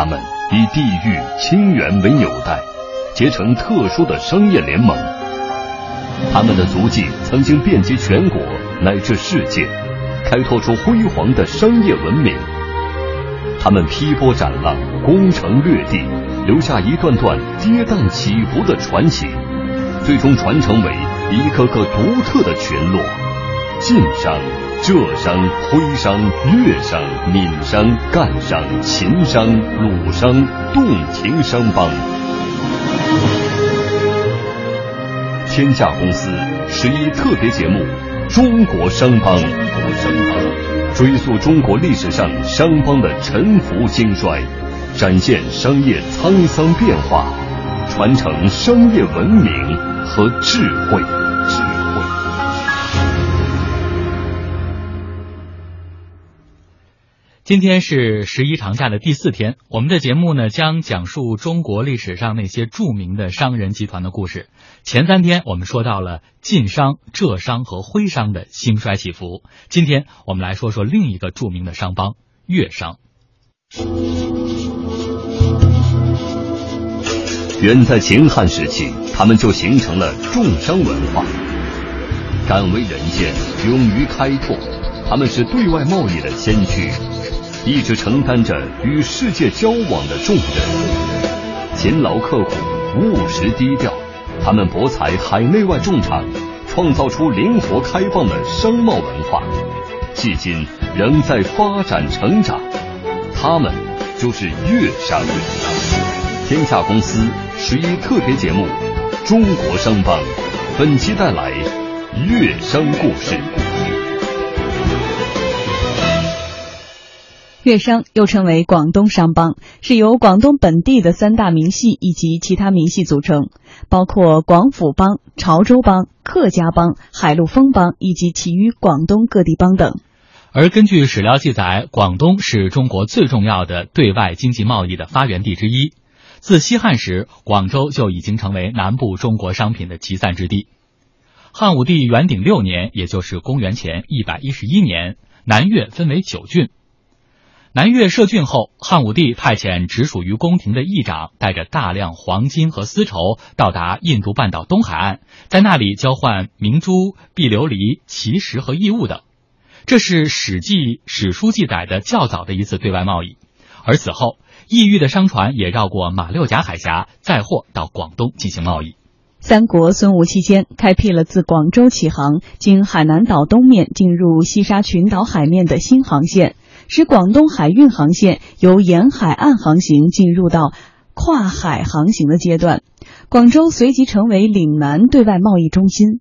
他们以地域亲缘为纽带，结成特殊的商业联盟。他们的足迹曾经遍及全国乃至世界，开拓出辉煌的商业文明。他们劈波斩浪，攻城略地，留下一段段跌宕起伏的传奇，最终传承为一个个独特的群落：晋商。浙商、徽商、粤商、闽商、赣商、秦商、鲁商、洞庭商帮。天下公司十一特别节目《中国商帮》，追溯中国历史上商帮的沉浮兴衰，展现商业沧桑变化，传承商业文明和智慧。今天是十一长假的第四天，我们的节目呢将讲述中国历史上那些著名的商人集团的故事。前三天我们说到了晋商、浙商和徽商的兴衰起伏，今天我们来说说另一个著名的商帮——粤商。远在秦汉时期，他们就形成了重商文化，敢为人先，勇于开拓，他们是对外贸易的先驱。一直承担着与世界交往的重任，勤劳刻苦、务实低调，他们博采海内外众长，创造出灵活开放的商贸文化，迄今仍在发展成长。他们就是粤商。天下公司十一特别节目《中国商帮》，本期带来粤商故事。粤商又称为广东商帮，是由广东本地的三大名系以及其他名系组成，包括广府帮、潮州帮、客家帮、海陆丰帮以及其余广东各地帮等。而根据史料记载，广东是中国最重要的对外经济贸易的发源地之一。自西汉时，广州就已经成为南部中国商品的集散之地。汉武帝元鼎六年，也就是公元前一百一十一年，南粤分为九郡。南越设郡后，汉武帝派遣直属于宫廷的议长，带着大量黄金和丝绸到达印度半岛东海岸，在那里交换明珠、碧琉璃、奇石和异物等。这是《史记》史书记载的较早的一次对外贸易。而此后，异域的商船也绕过马六甲海峡，载货到广东进行贸易。三国孙吴期间，开辟了自广州起航，经海南岛东面进入西沙群岛海面的新航线。使广东海运航线由沿海岸航行进入到跨海航行的阶段，广州随即成为岭南对外贸易中心。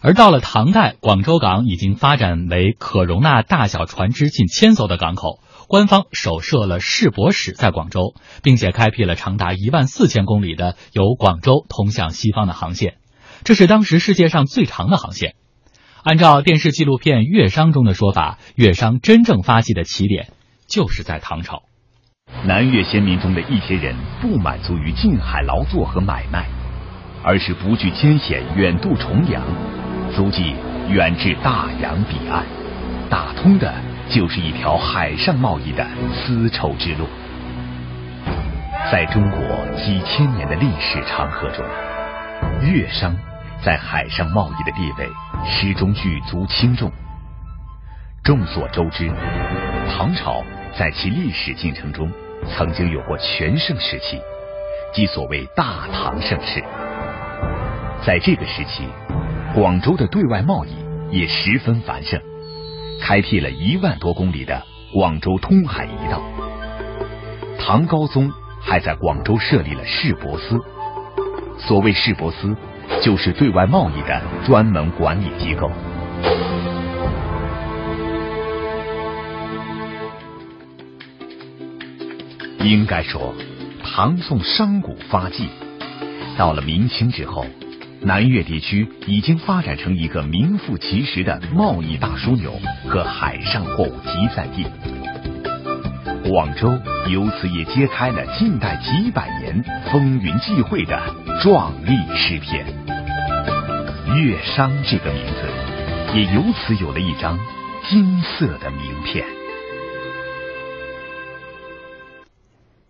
而到了唐代，广州港已经发展为可容纳大小船只近千艘的港口，官方首设了世博使在广州，并且开辟了长达一万四千公里的由广州通向西方的航线，这是当时世界上最长的航线。按照电视纪录片《粤商》中的说法，粤商真正发迹的起点就是在唐朝。南越先民中的一些人不满足于近海劳作和买卖，而是不惧艰险，远渡重洋，足迹远至大洋彼岸，打通的就是一条海上贸易的丝绸之路。在中国几千年的历史长河中，粤商。在海上贸易的地位始终举足轻重。众所周知，唐朝在其历史进程中曾经有过全盛时期，即所谓大唐盛世。在这个时期，广州的对外贸易也十分繁盛，开辟了一万多公里的广州通海一道。唐高宗还在广州设立了市舶司。所谓市舶司。就是对外贸易的专门管理机构。应该说，唐宋商贾发迹，到了明清之后，南越地区已经发展成一个名副其实的贸易大枢纽和海上货物集散地。广州由此也揭开了近代几百年风云际会的壮丽诗篇。粤商这个名字，也由此有了一张金色的名片。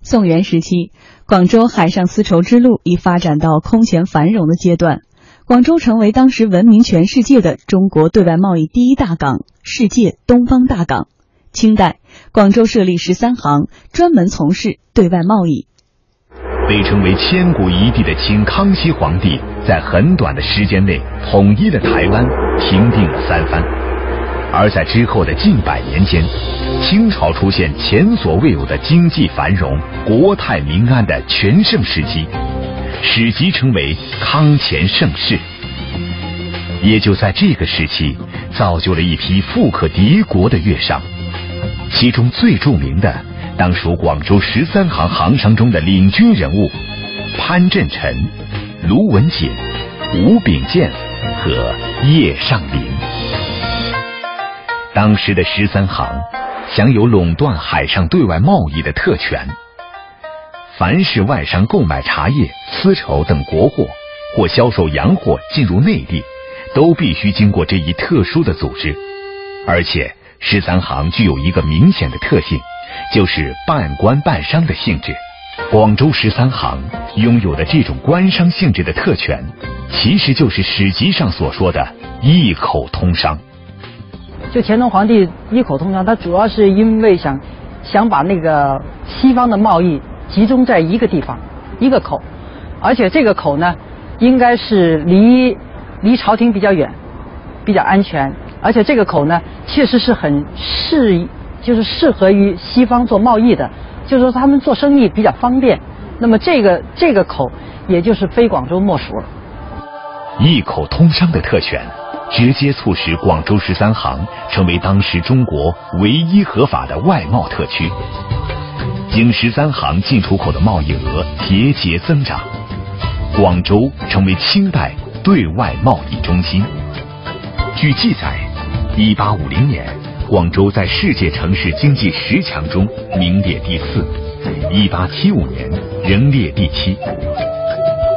宋元时期，广州海上丝绸之路已发展到空前繁荣的阶段，广州成为当时闻名全世界的中国对外贸易第一大港，世界东方大港。清代，广州设立十三行，专门从事对外贸易。被称为千古一帝的清康熙皇帝，在很短的时间内统一了台湾，平定了三藩。而在之后的近百年间，清朝出现前所未有的经济繁荣、国泰民安的全盛时期，史籍称为康乾盛世。也就在这个时期，造就了一批富可敌国的粤商，其中最著名的当属广州十三行行商中的领军人物潘振臣、卢文锦、吴秉建和叶尚林。当时的十三行享有垄断海上对外贸易的特权，凡是外商购买茶叶、丝绸等国货，或销售洋货进入内地，都必须经过这一特殊的组织。而且，十三行具有一个明显的特性，就是半官半商的性质。广州十三行拥有的这种官商性质的特权，其实就是史籍上所说的一口通商。就乾隆皇帝一口通商，他主要是因为想想把那个西方的贸易集中在一个地方，一个口，而且这个口呢，应该是离离朝廷比较远，比较安全，而且这个口呢，确实是很适，就是适合于西方做贸易的，就是说他们做生意比较方便。那么这个这个口，也就是非广州莫属了。一口通商的特权。直接促使广州十三行成为当时中国唯一合法的外贸特区，经十三行进出口的贸易额节节增长，广州成为清代对外贸易中心。据记载，一八五零年，广州在世界城市经济十强中名列第四；一八七五年仍列第七，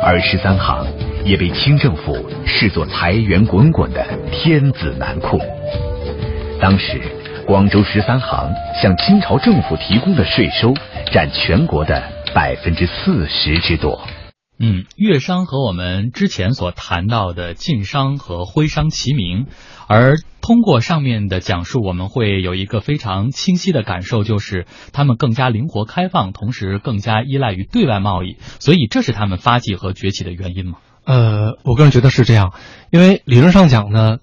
而十三行。也被清政府视作财源滚滚的天子南库。当时，广州十三行向清朝政府提供的税收占全国的百分之四十之多。嗯，粤商和我们之前所谈到的晋商和徽商齐名，而通过上面的讲述，我们会有一个非常清晰的感受，就是他们更加灵活开放，同时更加依赖于对外贸易，所以这是他们发迹和崛起的原因吗？呃，我个人觉得是这样，因为理论上讲呢。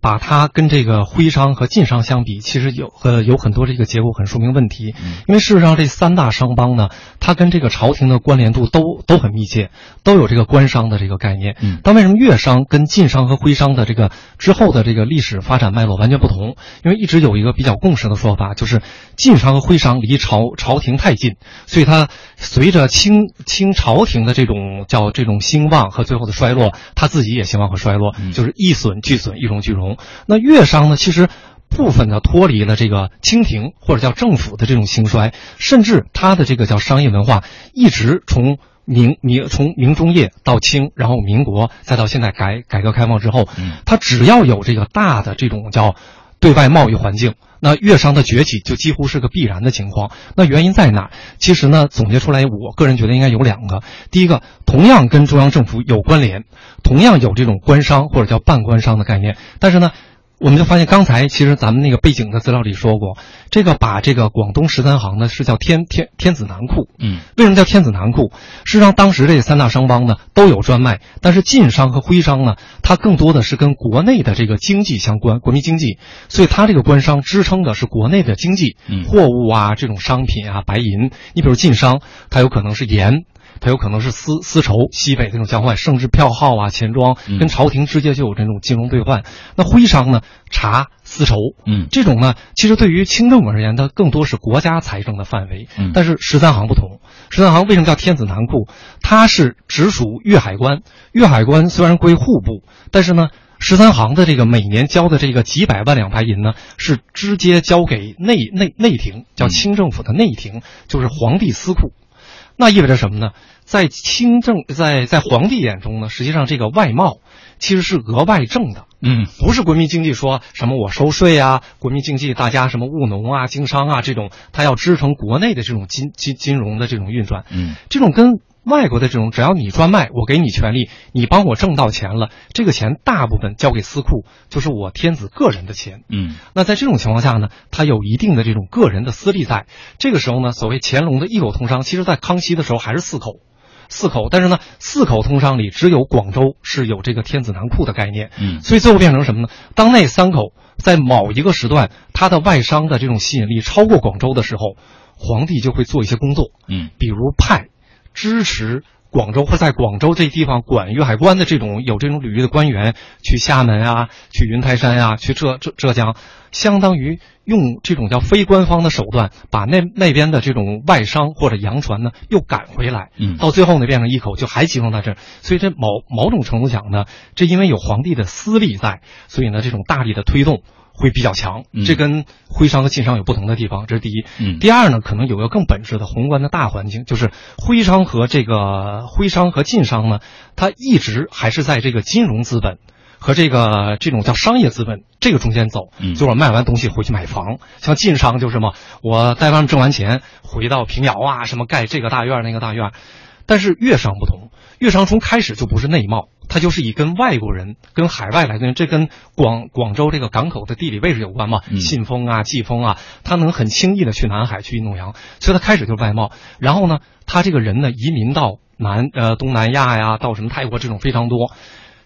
把它跟这个徽商和晋商相比，其实有呃有很多这个结构很说明问题。因为事实上这三大商帮呢，它跟这个朝廷的关联度都都很密切，都有这个官商的这个概念。但为什么粤商跟晋商和徽商的这个之后的这个历史发展脉络完全不同？因为一直有一个比较共识的说法，就是晋商和徽商离朝朝廷太近，所以它随着清清朝廷的这种叫这种兴旺和最后的衰落，它自己也兴旺和衰落，就是一损俱损，一荣俱荣。那粤商呢，其实部分的脱离了这个清廷或者叫政府的这种兴衰，甚至他的这个叫商业文化，一直从明明从明中叶到清，然后民国再到现在改改革开放之后，他只要有这个大的这种叫对外贸易环境，那粤商的崛起就几乎是个必然的情况。那原因在哪？其实呢，总结出来，我个人觉得应该有两个。第一个，同样跟中央政府有关联。同样有这种官商或者叫半官商的概念，但是呢，我们就发现刚才其实咱们那个背景的资料里说过，这个把这个广东十三行呢是叫天天天子南库，嗯，为什么叫天子南库？事实上当时这三大商帮呢都有专卖，但是晋商和徽商呢，它更多的是跟国内的这个经济相关，国民经济，所以它这个官商支撑的是国内的经济，货物啊这种商品啊白银，你比如晋商，它有可能是盐。它有可能是丝丝绸西北这种交换，甚至票号啊、钱庄，跟朝廷直接就有这种金融兑换。那徽商呢，茶、丝绸，嗯，这种呢，其实对于清政府而言，它更多是国家财政的范围。嗯，但是十三行不同，十三行为什么叫天子南库？它是直属粤海关，粤海关虽然归户部，但是呢，十三行的这个每年交的这个几百万两白银呢，是直接交给内内内廷，叫清政府的内廷，就是皇帝私库。那意味着什么呢？在清政在在皇帝眼中呢，实际上这个外贸其实是额外挣的，嗯，不是国民经济说什么我收税啊，国民经济大家什么务农啊、经商啊这种，它要支撑国内的这种金金金融的这种运转，嗯，这种跟外国的这种，只要你专卖，我给你权利，你帮我挣到钱了，这个钱大部分交给私库，就是我天子个人的钱，嗯，那在这种情况下呢，他有一定的这种个人的私利在，这个时候呢，所谓乾隆的一口通商，其实在康熙的时候还是四口。四口，但是呢，四口通商里只有广州是有这个天子南库的概念，嗯。所以最后变成什么呢？当那三口在某一个时段，它的外商的这种吸引力超过广州的时候，皇帝就会做一些工作，嗯。比如派支持广州或在广州这地方管粤海关的这种有这种履历的官员去厦门啊，去云台山啊，去浙浙浙江，相当于用这种叫非官方的手段，把那那边的这种外商或者洋船呢又赶回来，嗯到最后呢变成一口就还集中在这儿，所以这某某种程度讲呢，这因为有皇帝的私利在，所以呢这种大力的推动。会比较强嗯，这跟徽商和晋商有不同的地方，这是第一。嗯第二呢，可能有个更本质的宏观的大环境，就是徽商和这个徽商和晋商呢，它一直还是在这个金融资本和这个这种叫商业资本这个中间走。嗯就是我卖完东西回去买房，像晋商就是什么，我在外面挣完钱回到平遥啊，什么盖这个大院儿那个大院儿。但是粤商不同，粤商从开始就不是内贸，它就是以跟外国人、跟海外来的人，这跟广广州这个港口的地理位置有关嘛。嗯信丰啊、季风啊，他能很轻易的去南海去运动洋，所以他开始就是外贸。然后呢，他这个人呢移民到南呃东南亚呀，到什么泰国这种非常多。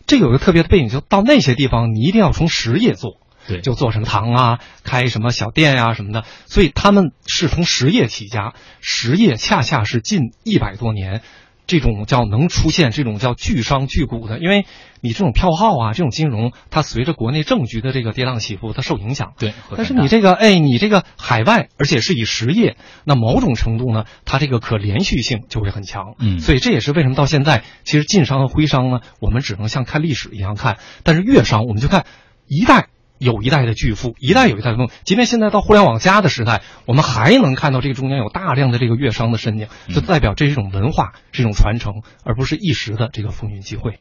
这有一个特别的背景，就到那些地方，你一定要从实业做。对就做什么糖啊，开什么小店呀、什么的，所以他们是从实业起家，实业恰恰是近一百多年，这种叫能出现这种叫巨商巨股的，因为你这种票号啊，这种金融，它随着国内政局的这个跌宕起伏，它受影响。对，但是你这个，哎，你这个海外，而且是以实业，那某种程度呢，它这个可连续性就会很强。嗯所以这也是为什么到现在，其实晋商和徽商呢，我们只能像看历史一样看，但是粤商我们就看一代。有一代的巨富，一代有一代的梦。即便现在到互联网加的时代，我们还能看到这个中间有大量的这个乐商的身影，就代表这是一种文化，是一种传承，而不是一时的这个风云际会。